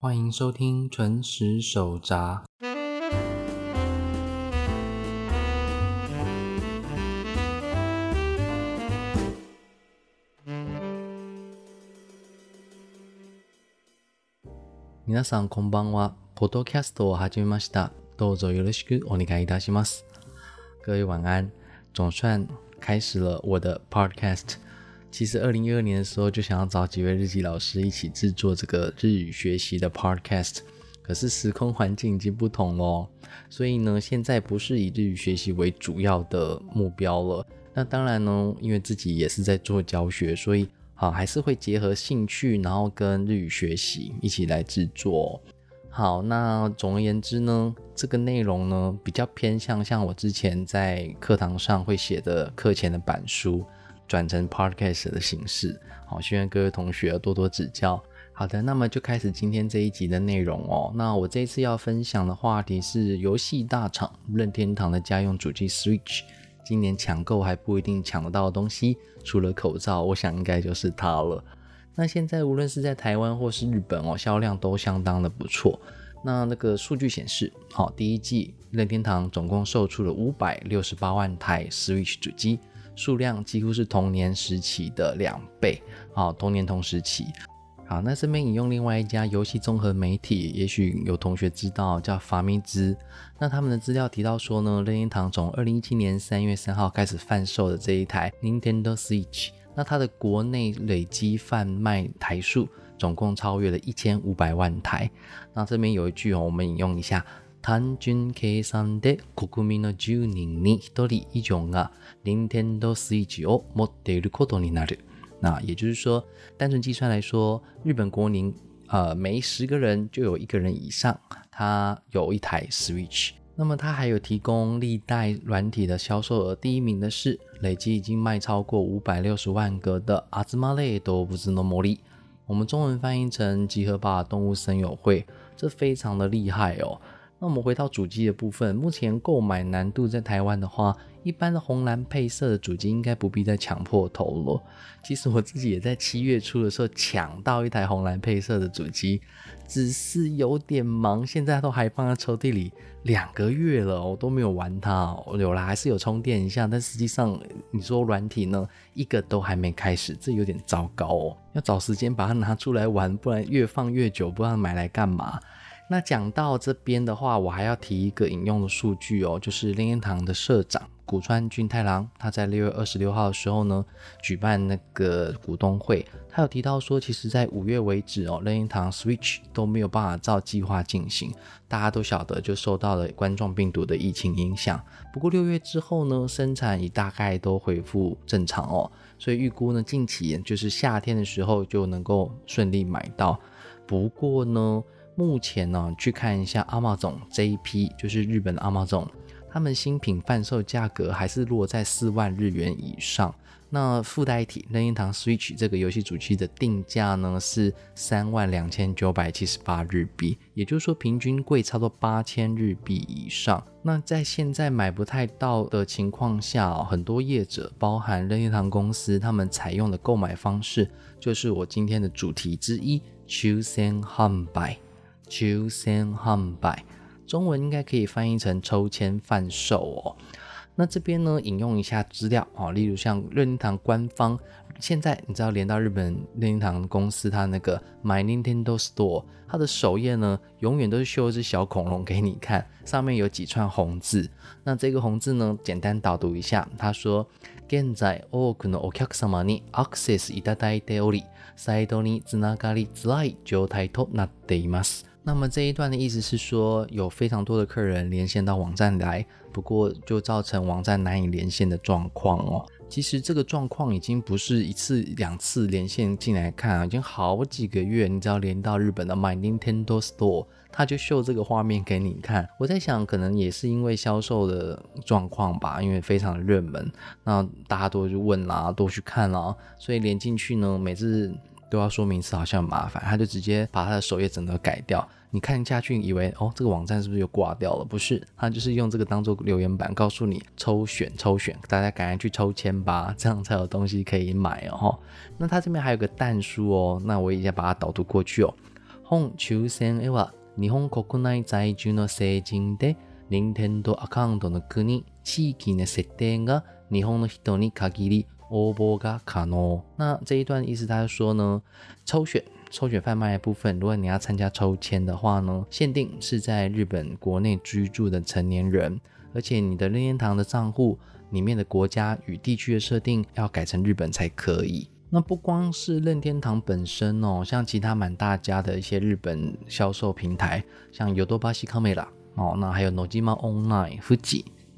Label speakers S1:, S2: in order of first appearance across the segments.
S1: 欢迎收听纯食手札。皆さんこんばんは。ポッドキャストを始めました。どうぞよろしくお願いいたします。各位晚安。总算开始了我的 podcast。 其实二零一二年的时候就想要找几位日记老师一起制作这个日语学习的 podcast，可是时空环境已经不同了，所以呢，现在不是以日语学习为主要的目标了。那当然呢，因为自己也是在做教学，所以好还是会结合兴趣，然后跟日语学习一起来制作。好，那总而言之呢，这个内容呢比较偏向像我之前在课堂上会写的课前的板书。转成 podcast 的形式，好，希望各位同学多多指教。好的，那么就开始今天这一集的内容哦。那我这次要分享的话题是游戏大厂任天堂的家用主机 Switch，今年抢购还不一定抢得到的东西，除了口罩，我想应该就是它了。那现在无论是在台湾或是日本哦，销量都相当的不错。那那个数据显示，好，第一季任天堂总共售出了五百六十八万台 Switch 主机。数量几乎是同年时期的两倍，好，同年同时期，好，那这边引用另外一家游戏综合媒体，也许有同学知道，叫法米兹，那他们的资料提到说呢，任天堂从二零一七年三月三号开始贩售的这一台 Nintendo Switch，那它的国内累积贩卖台数总共超越了一千五百万台，那这边有一句哦，我们引用一下。単純計算で国民の10人に1人以上が Nintendo Switch を持っていることになる。那也就是说，单纯计算来说，日本国民呃每十个人就有一个人以上，他有一台 Switch。那么它还有提供历代软体的销售额，第一名的是累计已经卖超过五百六十万个的阿兹玛类都不是那魔力。我们中文翻译成集合吧动物森友会，这非常的厉害哦。 那我们回到主机的部分，目前购买难度在台湾的话，一般的红蓝配色的主机应该不必再抢破头了。其实我自己也在七月初的时候抢到一台红蓝配色的主机，只是有点忙，现在都还放在抽屉里两个月了，我都没有玩它。有了还是有充电一下，但实际上你说软体呢，一个都还没开始，这有点糟糕哦。要找时间把它拿出来玩，不然越放越久，不知道买来干嘛。那讲到这边的话，我还要提一个引用的数据哦，就是任天堂的社长古川俊太郎，他在六月二十六号的时候呢，举办那个股东会，他有提到说，其实在五月为止哦，任天堂 Switch 都没有办法照计划进行，大家都晓得就受到了冠状病毒的疫情影响。不过六月之后呢，生产已大概都恢复正常哦，所以预估呢，近期就是夏天的时候就能够顺利买到。不过呢，目前呢，去看一下阿玛总这一批，就是日本的阿玛总，他们新品贩售价格还是落在四万日元以上。那附带一体任天堂 Switch 这个游戏主机的定价呢是三万两千九百七十八日币，也就是说平均贵差不多八千日币以上。那在现在买不太到的情况下，很多业者，包含任天堂公司，他们采用的购买方式，就是我今天的主题之一：Choosing Home Buy。抽签贩卖，中文应该可以翻译成抽签贩售哦。那这边呢，引用一下资料啊，例如像任天堂官方，现在你知道连到日本任天堂公司，它那个 My Nintendo Store，它的首页呢，永远都是秀一只小恐龙给你看，上面有几串红字。那这个红字呢，简单导读一下，他说：現在多くのお客様にアクセスいただいており、サイトにつながりづらい状態となっています。 那么这一段的意思是说，有非常多的客人连线到网站来，不过就造成网站难以连线的状况哦。其实这个状况已经不是一次两次连线进来看，已经好几个月。你只要连到日本的 My Nintendo Store，它就秀这个画面给你看。我在想，可能也是因为销售的状况吧，因为非常的热门，那大家都去问啦，都去看啦，所以连进去呢，每次都要说明词，好像很麻烦，他就直接把他的首页整个改掉。你看下去以为哦，这个网站是不是又挂掉了？不是，他就是用这个当做留言板，告诉你抽选抽选，大家赶快去抽签吧，这样才有东西可以买哦。那他这边还有个弹书哦，那我一下把它导读过去哦。 本抽選へは日本国内在住の成人で任天堂アカウントの国、地域の設定が日本の人に限り 応募が可能。那这一段意思，他说呢，抽选抽选贩卖的部分，如果你要参加抽签的话呢，限定是在日本国内居住的成年人，而且你的任天堂的账户里面的国家与地区的设定要改成日本才可以。那不光是任天堂本身哦，像其他满大家的一些日本销售平台，像 Yodobashi Camera 哦，那还有 Nojima Online、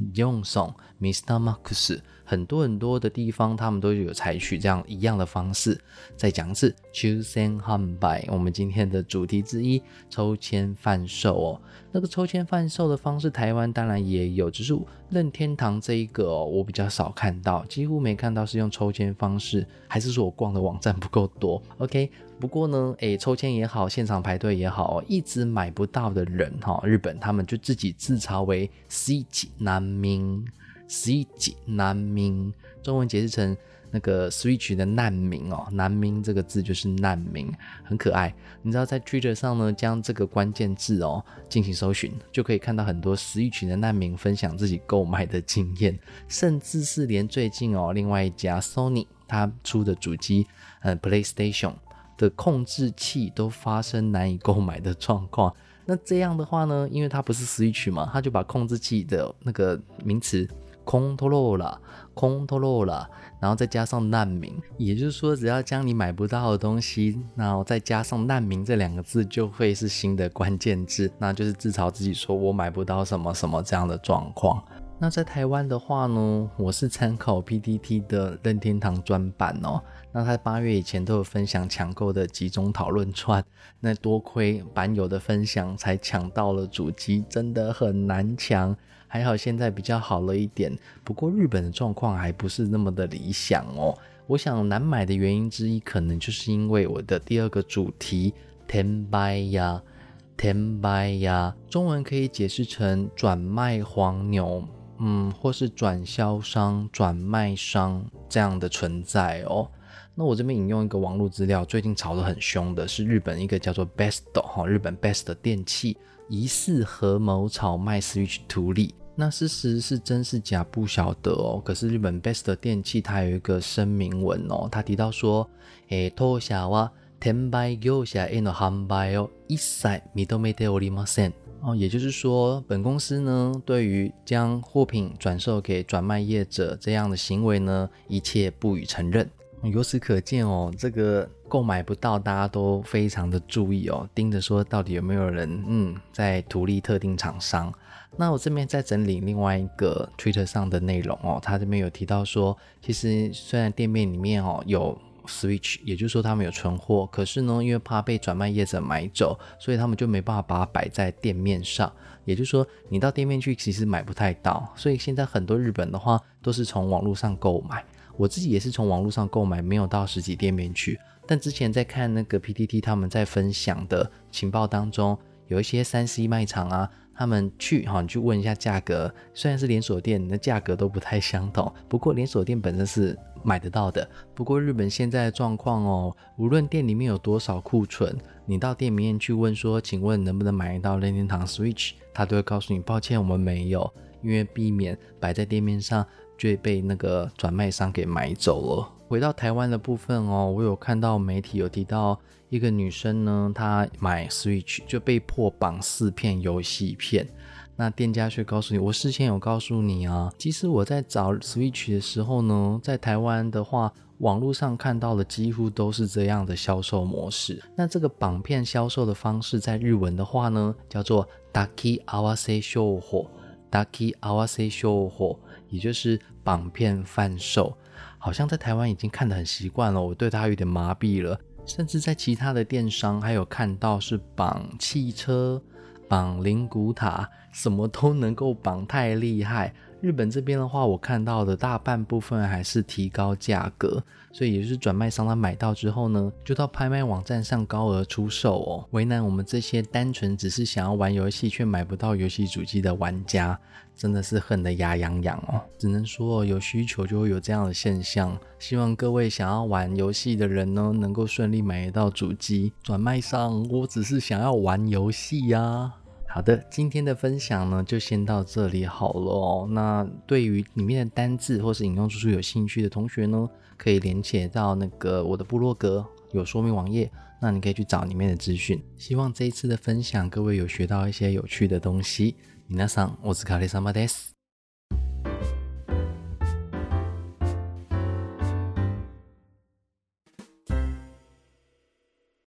S1: Fuji、Yongson、Mr. Max。很多很多的地方，他们都有采取这样一样的方式。再讲一次，choose and buy，我们今天的主题之一，抽签贩售哦。那个抽签贩售的方式，台湾当然也有，只是任天堂这一个哦，我比较少看到，几乎没看到是用抽签方式，还是说我逛的网站不够多？OK，不过呢，诶，抽签也好，现场排队也好，一直买不到的人哈，日本他们就自己自嘲为 C 级难民。Switch 难民，中文解释成那个 Switch 的难民哦，难民这个字就是难民，很可爱。你知道在 Twitter 上呢，将这个关键字哦进行搜寻，就可以看到很多 Switch 的难民分享自己购买的经验，甚至是连最近哦，另外一家 Sony 它出的主机，呃 PlayStation 的控制器都发生难以购买的状况。那这样的话呢，因为它不是 Switch 嘛，它就把控制器的那个名词。空托罗了，空托罗了，然后再加上难民，也就是说，只要将你买不到的东西，然后再加上难民这两个字，就会是新的关键字，那就是自嘲自己说我买不到什么什么这样的状况。那在台湾的话呢，我是参考 PTT 的任天堂专版哦，那他八月以前都有分享抢购的集中讨论串，那多亏版友的分享才抢到了主机，真的很难抢。还好现在比较好了一点，不过日本的状况还不是那么的理想哦。我想难买的原因之一，可能就是因为我的第二个主题 “tenbai 呀，tenbai 呀”，中文可以解释成转卖黄牛，嗯，或是转销商、转卖商这样的存在哦。那我这边引用一个网络资料，最近炒得很凶的是日本一个叫做 Best 哈，日本 Best 电器疑似合谋炒卖 Switch 图利。那事实是真是假不晓得哦。可是日本 Best 电器它有一个声明文哦，它提到说，诶，当社は転売業者への販売を一切認めておりません。哦，也就是说，本公司呢，对于将货品转售给转卖业者这样的行为呢，一切不予承认。 由此可见哦，这个购买不到，大家都非常的注意哦，盯着说到底有没有人嗯在图利特定厂商。那我这边在整理另外一个 Twitter 上的内容哦，他这边有提到说，其实虽然店面里面哦有 Switch，也就是说他们有存货，可是呢，因为怕被转卖业者买走，所以他们就没办法把它摆在店面上。也就是说，你到店面去其实买不太到，所以现在很多日本的话都是从网络上购买。我自己也是从网络上购买，没有到实体店面去。但之前在看那个 PTT 他们在分享的情报当中，有一些三 C 卖场啊。他们去哈，你去问一下价格。虽然是连锁店，那价格都不太相同。不过连锁店本身是买得到的。不过日本现在的状况哦，无论店里面有多少库存，你到店里面去问说，请问能不能买到任天堂 Switch，他都会告诉你，抱歉，我们没有，因为避免摆在店面上就被那个转卖商给买走了。回到台湾的部分哦，我有看到媒体有提到。一个女生呢，她买 Switch 就被迫绑四片游戏片，那店家却告诉你，我事先有告诉你啊。其实我在找 Switch 的时候呢，在台湾的话，网络上看到的几乎都是这样的销售模式。那这个绑片销售的方式，在日文的话呢，叫做 Daki Awase Shoho，Daki Awase Shoho，也就是绑片贩售。好像在台湾已经看得很习惯了，我对它有点麻痹了。甚至在其他的电商还有看到是绑汽车、绑灵骨塔，什么都能够绑，太厉害。日本这边的话，我看到的大半部分还是提高价格，所以也就是转卖商他买到之后呢，就到拍卖网站上高额出售哦，为难我们这些单纯只是想要玩游戏却买不到游戏主机的玩家，真的是恨得牙痒痒哦。只能说有需求就会有这样的现象，希望各位想要玩游戏的人呢，能够顺利买到主机。转卖商，我只是想要玩游戏呀。好的，今天的分享呢就先到这里好了哦。那对于里面的单字或是引用输出有兴趣的同学呢，可以连接到那个我的部落格有说明网页，那你可以去找里面的资讯。希望这一次的分享各位有学到一些有趣的东西。皆さんお疲れ様です。